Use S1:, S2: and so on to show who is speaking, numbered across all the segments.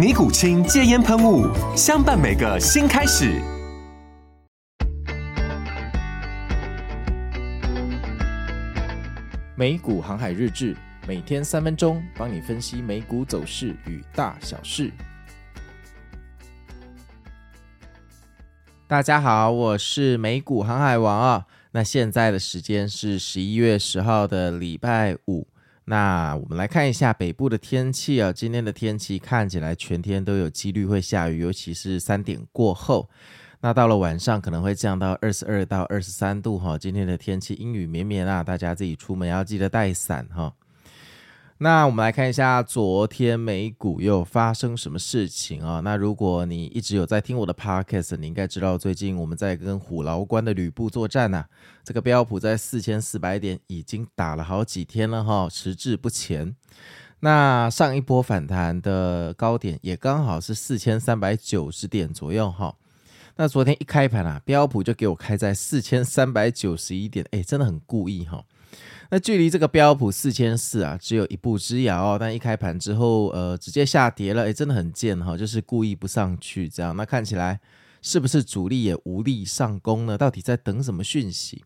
S1: 尼古清戒烟喷雾，相伴每个新开始。
S2: 美股航海日志，每天三分钟，帮你分析美股走势与大小事。大家好，我是美股航海王啊。那现在的时间是十一月十号的礼拜五。那我们来看一下北部的天气啊，今天的天气看起来全天都有几率会下雨，尤其是三点过后。那到了晚上可能会降到二十二到二十三度哈。今天的天气阴雨绵绵啊，大家自己出门要记得带伞哈。那我们来看一下昨天美股又发生什么事情啊？那如果你一直有在听我的 podcast，你应该知道最近我们在跟虎牢关的吕布作战呐、啊。这个标普在四千四百点已经打了好几天了哈，迟滞不前。那上一波反弹的高点也刚好是四千三百九十点左右哈。那昨天一开盘啊，标普就给我开在四千三百九十一点，哎，真的很故意哈。那距离这个标普四千四啊，只有一步之遥哦。但一开盘之后，呃，直接下跌了，诶，真的很贱哈，就是故意不上去这样。那看起来是不是主力也无力上攻呢？到底在等什么讯息？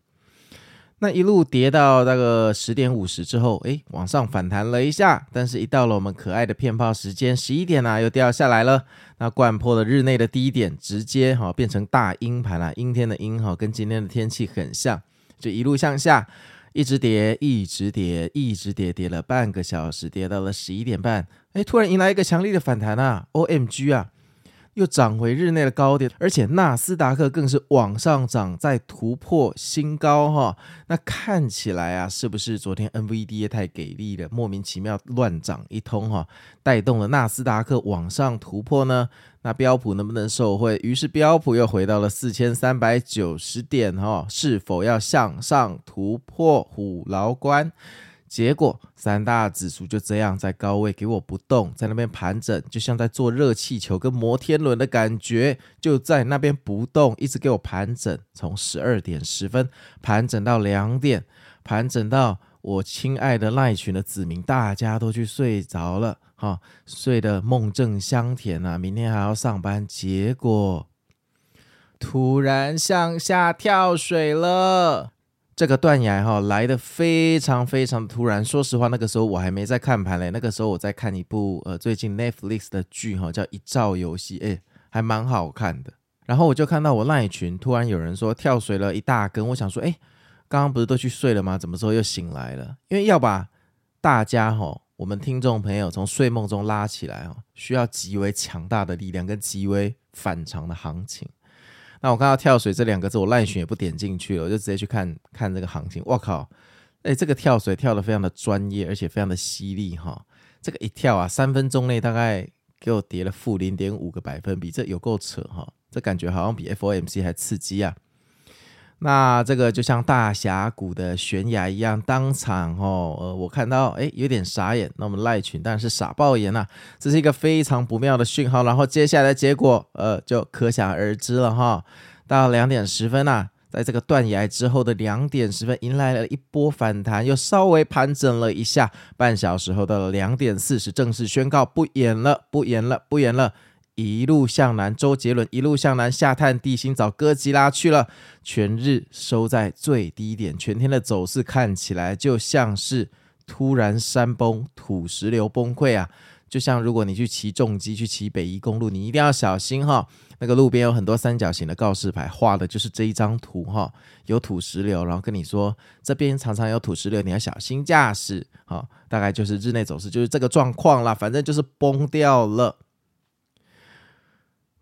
S2: 那一路跌到那个十点五十之后，诶，往上反弹了一下，但是一到了我们可爱的骗炮时间十一点啊，又掉下来了。那掼破了日内的低点，直接哈变成大阴盘了，阴天的阴哈，跟今天的天气很像，就一路向下。一直跌，一直跌，一直跌，跌了半个小时，跌到了十一点半。哎，突然迎来一个强力的反弹啊！OMG 啊！又涨回日内的高点，而且纳斯达克更是往上涨，再突破新高哈。那看起来啊，是不是昨天 NVDA 太给力了，莫名其妙乱涨一通哈，带动了纳斯达克往上突破呢？那标普能不能受惠？于是标普又回到了四千三百九十点哈，是否要向上突破虎牢关？结果三大指数就这样在高位给我不动，在那边盘整，就像在坐热气球跟摩天轮的感觉，就在那边不动，一直给我盘整，从十二点十分盘整到两点，盘整到我亲爱的赖群的子民大家都去睡着了，哈，睡得梦正香甜啊，明天还要上班，结果突然向下跳水了。这个断崖哈来得非常非常突然，说实话，那个时候我还没在看盘嘞，那个时候我在看一部呃最近 Netflix 的剧哈，叫《一兆游戏》，诶，还蛮好看的。然后我就看到我赖群突然有人说跳水了一大根，我想说，诶，刚刚不是都去睡了吗？怎么时候又醒来了？因为要把大家哈，我们听众朋友从睡梦中拉起来哈，需要极为强大的力量跟极为反常的行情。那我看到跳水这两个字，我烂选也不点进去了，我就直接去看看这个行情。我靠，哎，这个跳水跳得非常的专业，而且非常的犀利哈。这个一跳啊，三分钟内大概给我跌了负零点五个百分比，这有够扯哈。这感觉好像比 FOMC 还刺激啊。那这个就像大峡谷的悬崖一样，当场哦，呃，我看到诶有点傻眼。那我们赖群当然是傻爆眼呐，这是一个非常不妙的讯号。然后接下来的结果，呃，就可想而知了哈。到两点十分呐，在这个断崖之后的两点十分，迎来了一波反弹，又稍微盘整了一下。半小时后到了两点四十，正式宣告不演了，不演了，不演了。一路向南，周杰伦一路向南下探地心找哥吉拉去了。全日收在最低点，全天的走势看起来就像是突然山崩、土石流崩溃啊！
S3: 就像如果你去骑重机去骑北宜公路，你一定要小心哈。那个路边有很多三角形的告示牌，画的就是这一张图哈。有土石流，然后跟你说这边常常有土石流，你要小心驾驶。好，大概就是日内走势就是这个状况啦，反正就是崩掉了。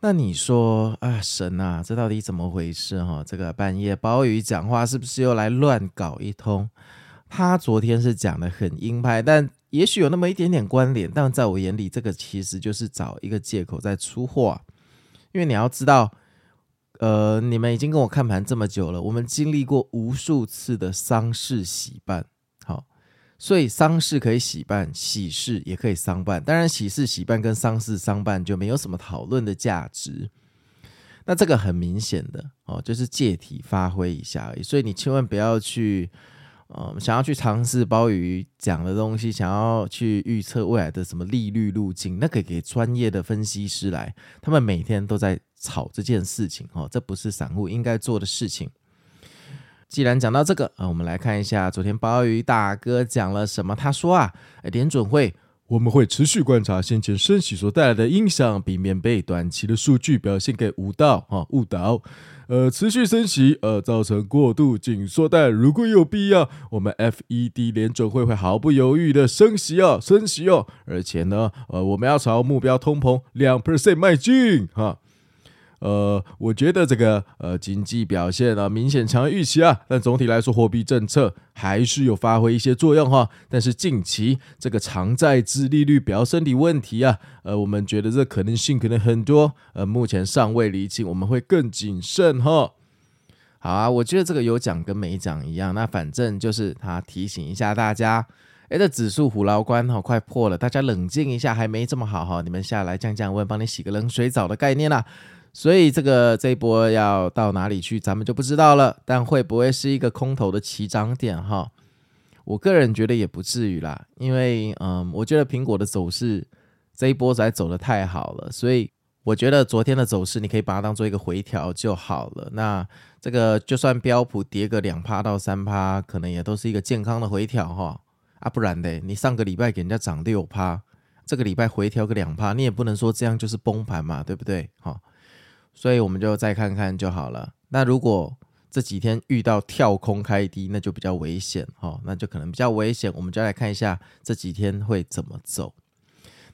S3: 那你说啊，神啊，这到底怎么回事哈？这个半夜鲍鱼讲话是不是又来乱搞一通？他昨天是讲的很鹰派，但。也许有那么一点点关联，但在我眼里，这个其实就是找一个借口在出货。因为你要知道，呃，你们已经跟我看盘这么久了，我们经历过无数次的丧事喜办，所以丧事可以喜办，喜事也可以丧办。当然，喜事喜办跟丧事丧办就没有什么讨论的价值。那这个很明显的哦，就是借题发挥一下而已，所以你千万不要去。嗯，想要去尝试鲍鱼讲的东西，想要去预测未来的什么利率路径，那可以给专业的分析师来，他们每天都在炒这件事情哦，这不是散户应该做的事情。既然讲到这个啊，我们来看一下昨天鲍鱼大哥讲了什么。他说啊，联准会。
S2: 我们会持续观察先前升息所带来的影响，避免被短期的数据表现给误导啊误导。呃，持续升息呃造成过度紧缩，但如果有必要，我们 FED 联准会会毫不犹豫的升息哦，升息哦，而且呢，呃，我们要朝目标通膨两 percent 迈进哈。呃，我觉得这个呃经济表现啊明显强于预期啊，但总体来说货币政策还是有发挥一些作用哈。但是近期这个长债殖利率飙升的问题啊，呃，我们觉得这可能性可能很多，呃，目前尚未厘清，我们会更谨慎哈。好啊，我觉得这个有讲跟没讲一样，那反正就是他提醒一下大家，哎，这指数虎牢关哈快破了，大家冷静一下，还没这么好哈，你们下来降降温，帮你洗个冷水澡的概念啦。所以这个这一波要到哪里去，咱们就不知道了。但会不会是一个空头的起涨点哈？我个人觉得也不至于啦，因为嗯，我觉得苹果的走势这一波实在走得太好了，所以我觉得昨天的走势你可以把它当做一个回调就好了。那这个就算标普跌个两趴到三趴，可能也都是一个健康的回调哈。啊，不然的，你上个礼拜给人家涨六趴，这个礼拜回调个两趴，你也不能说这样就是崩盘嘛，对不对？哈。所以我们就再看看就好了。那如果这几天遇到跳空开低，那就比较危险哈，那就可能比较危险。我们就来看一下这几天会怎么走。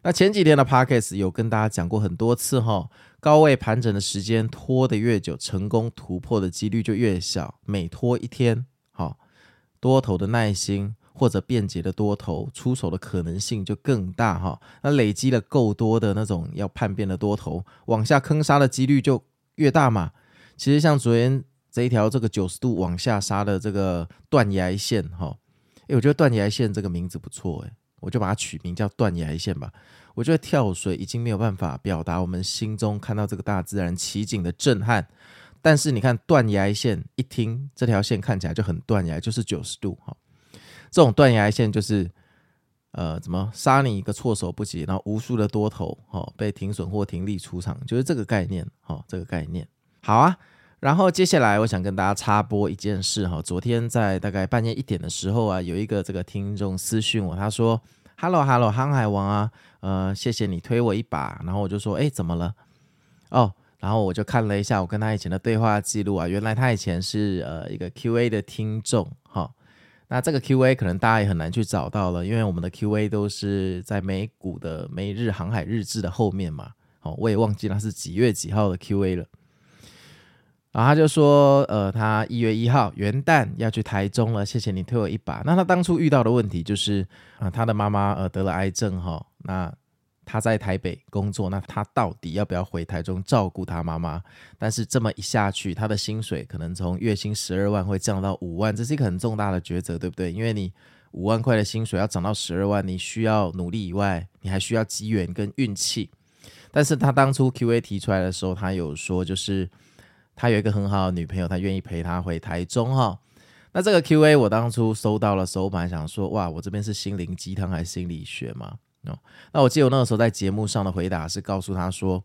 S2: 那前几天的 Podcast 有跟大家讲过很多次哈，高位盘整的时间拖得越久，成功突破的几率就越小。每拖一天，好，多头的耐心。或者便捷的多头出手的可能性就更大哈，那累积了够多的那种要叛变的多头往下坑杀的几率就越大嘛。其实像昨天这一条这个九十度往下杀的这个断崖线哈，诶，我觉得断崖线这个名字不错诶，我就把它取名叫断崖线吧。我觉得跳水已经没有办法表达我们心中看到这个大自然奇景的震撼，但是你看断崖线一听这条线看起来就很断崖，就是九十度哈。这种断崖线就是，呃，怎么杀你一个措手不及，然后无数的多头哦被停损或停利出场，就是这个概念哦，这个概念好啊。然后接下来我想跟大家插播一件事哈，昨天在大概半夜一点的时候啊，有一个这个听众私讯我，他说：“Hello Hello，航海王啊，呃，谢谢你推我一把。”然后我就说：“哎，怎么了？”哦，然后我就看了一下我跟他以前的对话记录啊，原来他以前是呃一个 QA 的听众。那这个 Q&A 可能大家也很难去找到了，因为我们的 Q&A 都是在美股的每日航海日志的后面嘛。哦，我也忘记那是几月几号的 Q&A 了。然后他就说，呃，他一月一号元旦要去台中了，谢谢你推我一把。那他当初遇到的问题就是，啊、他的妈妈呃得了癌症哈、哦，那。他在台北工作，那他到底要不要回台中照顾他妈妈？但是这么一下去，他的薪水可能从月薪十二万会降到五万，这是一个很重大的抉择，对不对？因为你五万块的薪水要涨到十二万，你需要努力以外，你还需要机缘跟运气。但是他当初 Q A 提出来的时候，他有说，就是他有一个很好的女朋友，他愿意陪他回台中哈。那这个 Q A 我当初收到了时候，本来想说，哇，我这边是心灵鸡汤还是心理学嘛？哦，那我记得我那个时候在节目上的回答是告诉他说，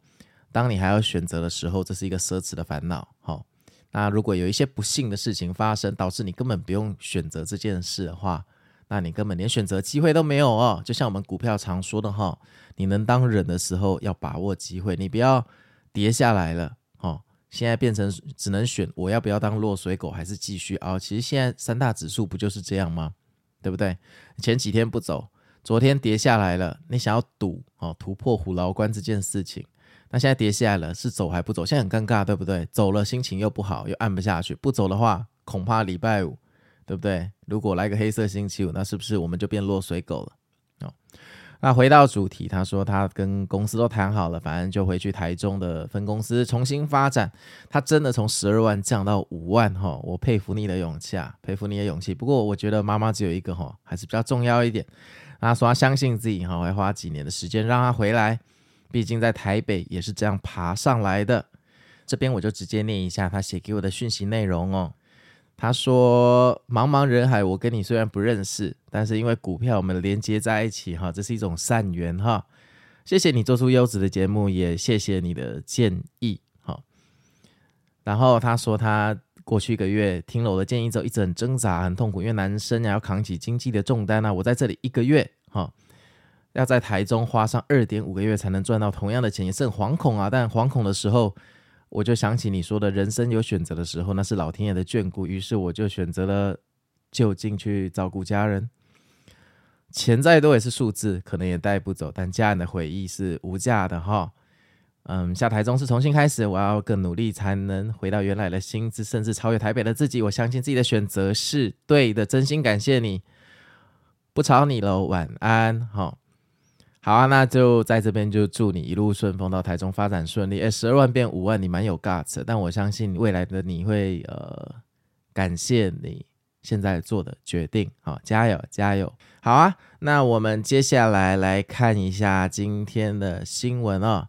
S2: 当你还要选择的时候，这是一个奢侈的烦恼。好、哦，那如果有一些不幸的事情发生，导致你根本不用选择这件事的话，那你根本连选择机会都没有哦。就像我们股票常说的哈，你能当忍的时候要把握机会，你不要跌下来了哦。现在变成只能选我要不要当落水狗，还是继续熬？其实现在三大指数不就是这样吗？对不对？前几天不走，昨天跌下来了，你想要赌哦，突破虎牢关这件事情。那现在跌下来了，是走还不走？现在很尴尬，对不对？走了心情又不好，又按不下去；不走的话，恐怕礼拜五，对不对？如果来个黑色星期五，那是不是我们就变落水狗了？哦，那回到主题，他说他跟公司都谈好了，反正就回去台中的分公司重新发展。他真的从十二万降到五万，哈，我佩服你的勇气啊，佩服你的勇气。不过我觉得妈妈只有一个，哈，还是比较重要一点。他说他相信自己，哈，会花几年的时间让他回来。毕竟在台北也是这样爬上来的，这边我就直接念一下他写给我的讯息内容哦。他说：“茫茫人海，我跟你虽然不认识，但是因为股票我们连接在一起哈，这是一种善缘哈。谢谢你做出优质的节目，也谢谢你的建议哈。然后他说他过去一个月听了我的建议之后，一直很挣扎、很痛苦，因为男生要扛起经济的重担啊。我在这里一个月哈。”要在台中花上二点五个月才能赚到同样的钱，也是很惶恐啊。但惶恐的时候，我就想起你说的人生有选择的时候，那是老天爷的眷顾。于是我就选择了就近去照顾家人。钱再多也是数字，可能也带不走，但家人的回忆是无价的哈。嗯，下台中是重新开始，我要更努力才能回到原来的薪资，甚至超越台北的自己。我相信自己的选择是对的，真心感谢你。不吵你了，晚安，好。好啊，那就在这边就祝你一路顺风，到台中发展顺利。诶，十二万变五万，你蛮有 guts，但我相信未来的你会呃感谢你现在做的决定。好，加油加油！好啊，那我们接下来来看一下今天的新闻哦。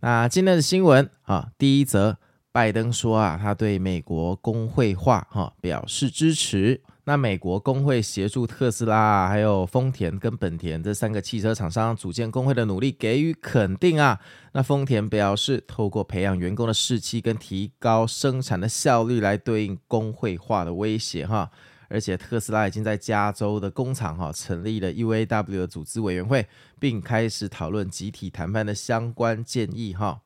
S2: 那今天的新闻啊，第一则，拜登说啊，他对美国工会化哈表示支持。那美国工会协助特斯拉、还有丰田跟本田这三个汽车厂商组建工会的努力给予肯定啊。那丰田表示，透过培养员工的士气跟提高生产的效率来对应工会化的威胁哈。而且特斯拉已经在加州的工厂哈成立了 UAW 的组织委员会，并开始讨论集体谈判的相关建议哈。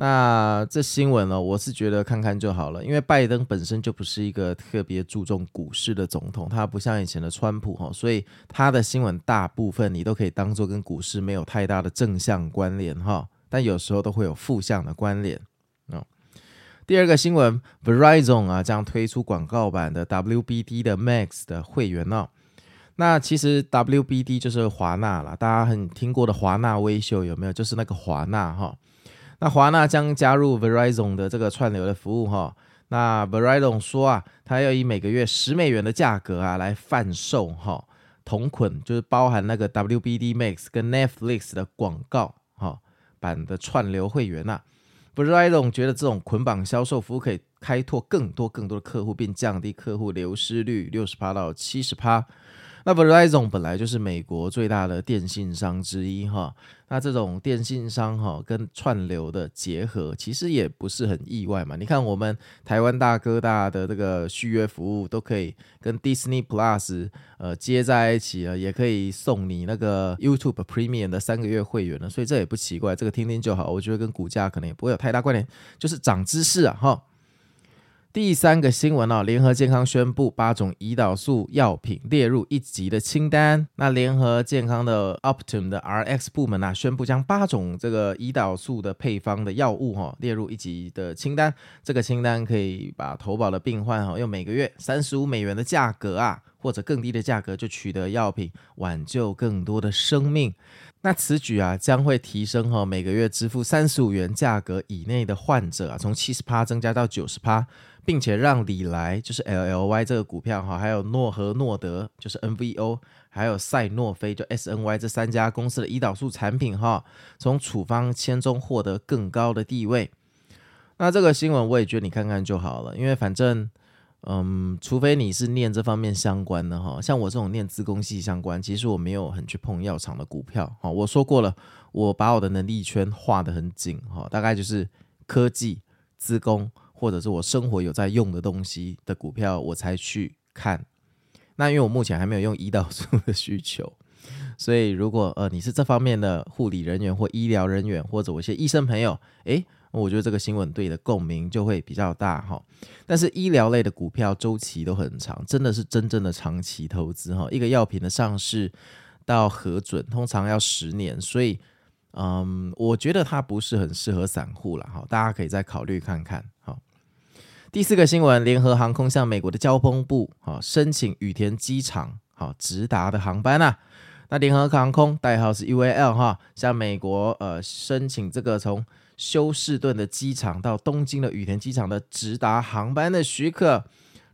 S2: 那这新闻呢，我是觉得看看就好了，因为拜登本身就不是一个特别注重股市的总统，他不像以前的川普哈，所以他的新闻大部分你都可以当做跟股市没有太大的正向关联哈，但有时候都会有负向的关联。第二个新闻，Verizon 啊将推出广告版的 WBD 的 Max 的会员哦。那其实 WBD 就是华纳啦，大家很听过的华纳威秀有没有？就是那个华纳哈。那华纳将加入 Verizon 的这个串流的服务哈，那 Verizon 说啊，它要以每个月十美元的价格啊来贩售哈同捆，就是包含那个 WBD Max 跟 Netflix 的广告哈版的串流会员呐。Verizon 觉得这种捆绑销售服务可以开拓更多更多的客户，并降低客户流失率六十趴到七十趴。那 Verizon 本来就是美国最大的电信商之一哈，那这种电信商哈跟串流的结合，其实也不是很意外嘛。你看我们台湾大哥大的这个续约服务，都可以跟 Disney Plus 呃接在一起了，也可以送你那个 YouTube Premium 的三个月会员了，所以这也不奇怪，这个听听就好。我觉得跟股价可能也不会有太大关联，就是涨知识啊哈。第三个新闻哦，联合健康宣布八种胰岛素药品列入一级的清单。那联合健康的 Optum 的 RX 部门啊，宣布将八种这个胰岛素的配方的药物哈列入一级的清单。这个清单可以把投保的病患哈用每个月三十五美元的价格啊，或者更低的价格就取得药品，挽救更多的生命。那此举啊，将会提升哈每个月支付三十五元价格以内的患者啊，从七十趴增加到九十趴。并且让礼来就是 LLY 这个股票哈，还有诺和诺德就是 NVO，还有赛诺菲就 SNY 这三家公司的胰岛素产品哈，从处方签中获得更高的地位。那这个新闻我也觉得你看看就好了，因为反正嗯，除非你是念这方面相关的哈，像我这种念资工系相关，其实我没有很去碰药厂的股票哈。我说过了，我把我的能力圈画得很紧哈，大概就是科技、资工。或者是我生活有在用的东西的股票，我才去看。那因为我目前还没有用胰岛素的需求，所以如果呃你是这方面的护理人员或医疗人员，或者我一些医生朋友，诶，我觉得这个新闻对你的共鸣就会比较大哈。但是医疗类的股票周期都很长，真的是真正的长期投资哈。一个药品的上市到核准通常要十年，所以嗯，我觉得它不是很适合散户了哈。大家可以再考虑看看。第四个新闻，联合航空向美国的交通部啊申请羽田机场好直达的航班啊。那联合航空代号是 UAL 哈，向美国呃申请这个从休士顿的机场到东京的羽田机场的直达航班的许可。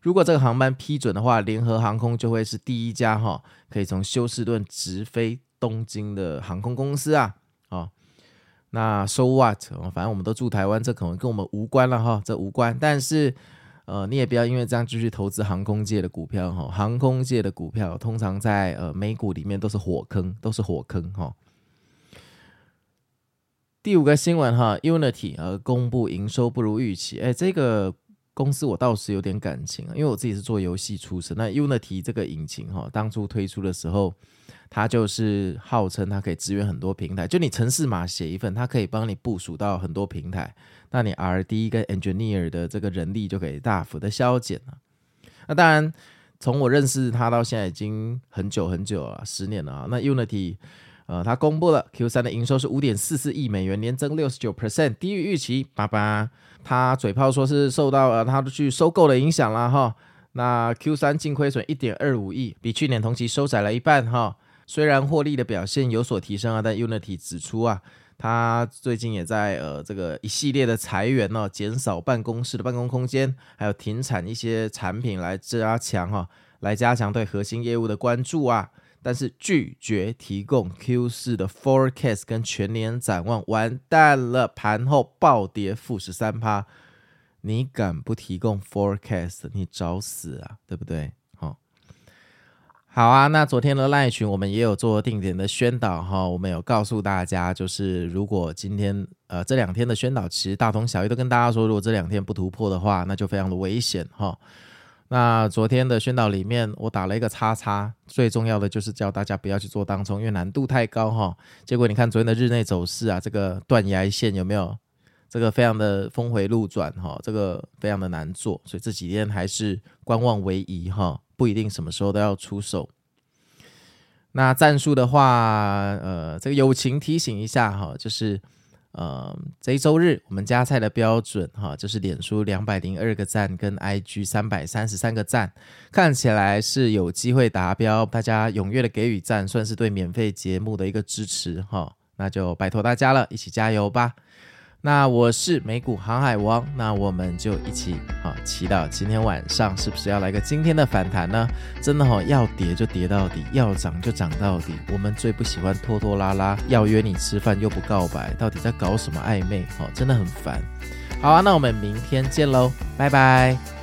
S2: 如果这个航班批准的话，联合航空就会是第一家哈可以从休士顿直飞东京的航空公司啊。那 so what？反正我们都住台湾，这可能跟我们无关了哈，这无关。但是，呃，你也不要因为这样继续投资航空界的股票哈。航空界的股票通常在呃美股里面都是火坑，都是火坑哈。第五个新闻哈，Unity 呃公布营收不如预期，哎，这个公司我倒是有点感情，因为我自己是做游戏出身。那 Unity 这个引擎哈，当初推出的时候。它就是号称它可以支援很多平台，就你程式码写一份，它可以帮你部署到很多平台，那你 R&D 跟 Engineer 的这个人力就可以大幅的削减了。那当然，从我认识它到现在已经很久很久了，十年了啊。那 Unity，呃，它公布了 Q 三的营收是五点四四亿美元，年增六十九 percent，低于预期。爸爸，他嘴炮说是受到呃他去收购的影响了哈。那 Q 三净亏损一点二五亿，比去年同期收窄了一半哈。虽然获利的表现有所提升啊，但 Unity 指出啊，他最近也在呃这个一系列的裁员呢、哦，减少办公室的办公空间，还有停产一些产品来加强哈、来加强对核心业务的关注啊。但是拒绝提供 Q 四的 forecast 跟全年展望，完蛋了，盘后暴跌负十三趴。你敢不提供 forecast，你找死啊，对不对？好啊，那昨天的赖群我们也有做定点的宣导哈，我们有告诉大家，就是如果今天呃这两天的宣导其实大同小异，都跟大家说，如果这两天不突破的话，那就非常的危险哈。那昨天的宣导里面，我打了一个叉叉，最重要的就是叫大家不要去做当冲，因为难度太高哈。结果你看昨天的日内走势啊，这个断崖线有没有？这个非常的峰回路转哈，这个非常的难做，所以这几天还是观望为宜哈。不一定什么时候都要出手。那战术的话，呃，这个友情提醒一下哈，就是呃，这一周日我们加菜的标准哈，就是脸书两百零二个赞跟 IG 三百三十三个赞，看起来是有机会达标，大家踊跃的给予赞，算是对免费节目的一个支持哈。那就拜托大家了，一起加油吧。那我是美股航海王，那我们就一起啊祈祷今天晚上是不是要来个今天的反弹呢？真的哈、要跌就跌到底，要涨就涨到底。我们最不喜欢拖拖拉拉，要约你吃饭又不告白，到底在搞什么暧昧？哦，真的很烦。好啊，那我们明天见喽，拜拜。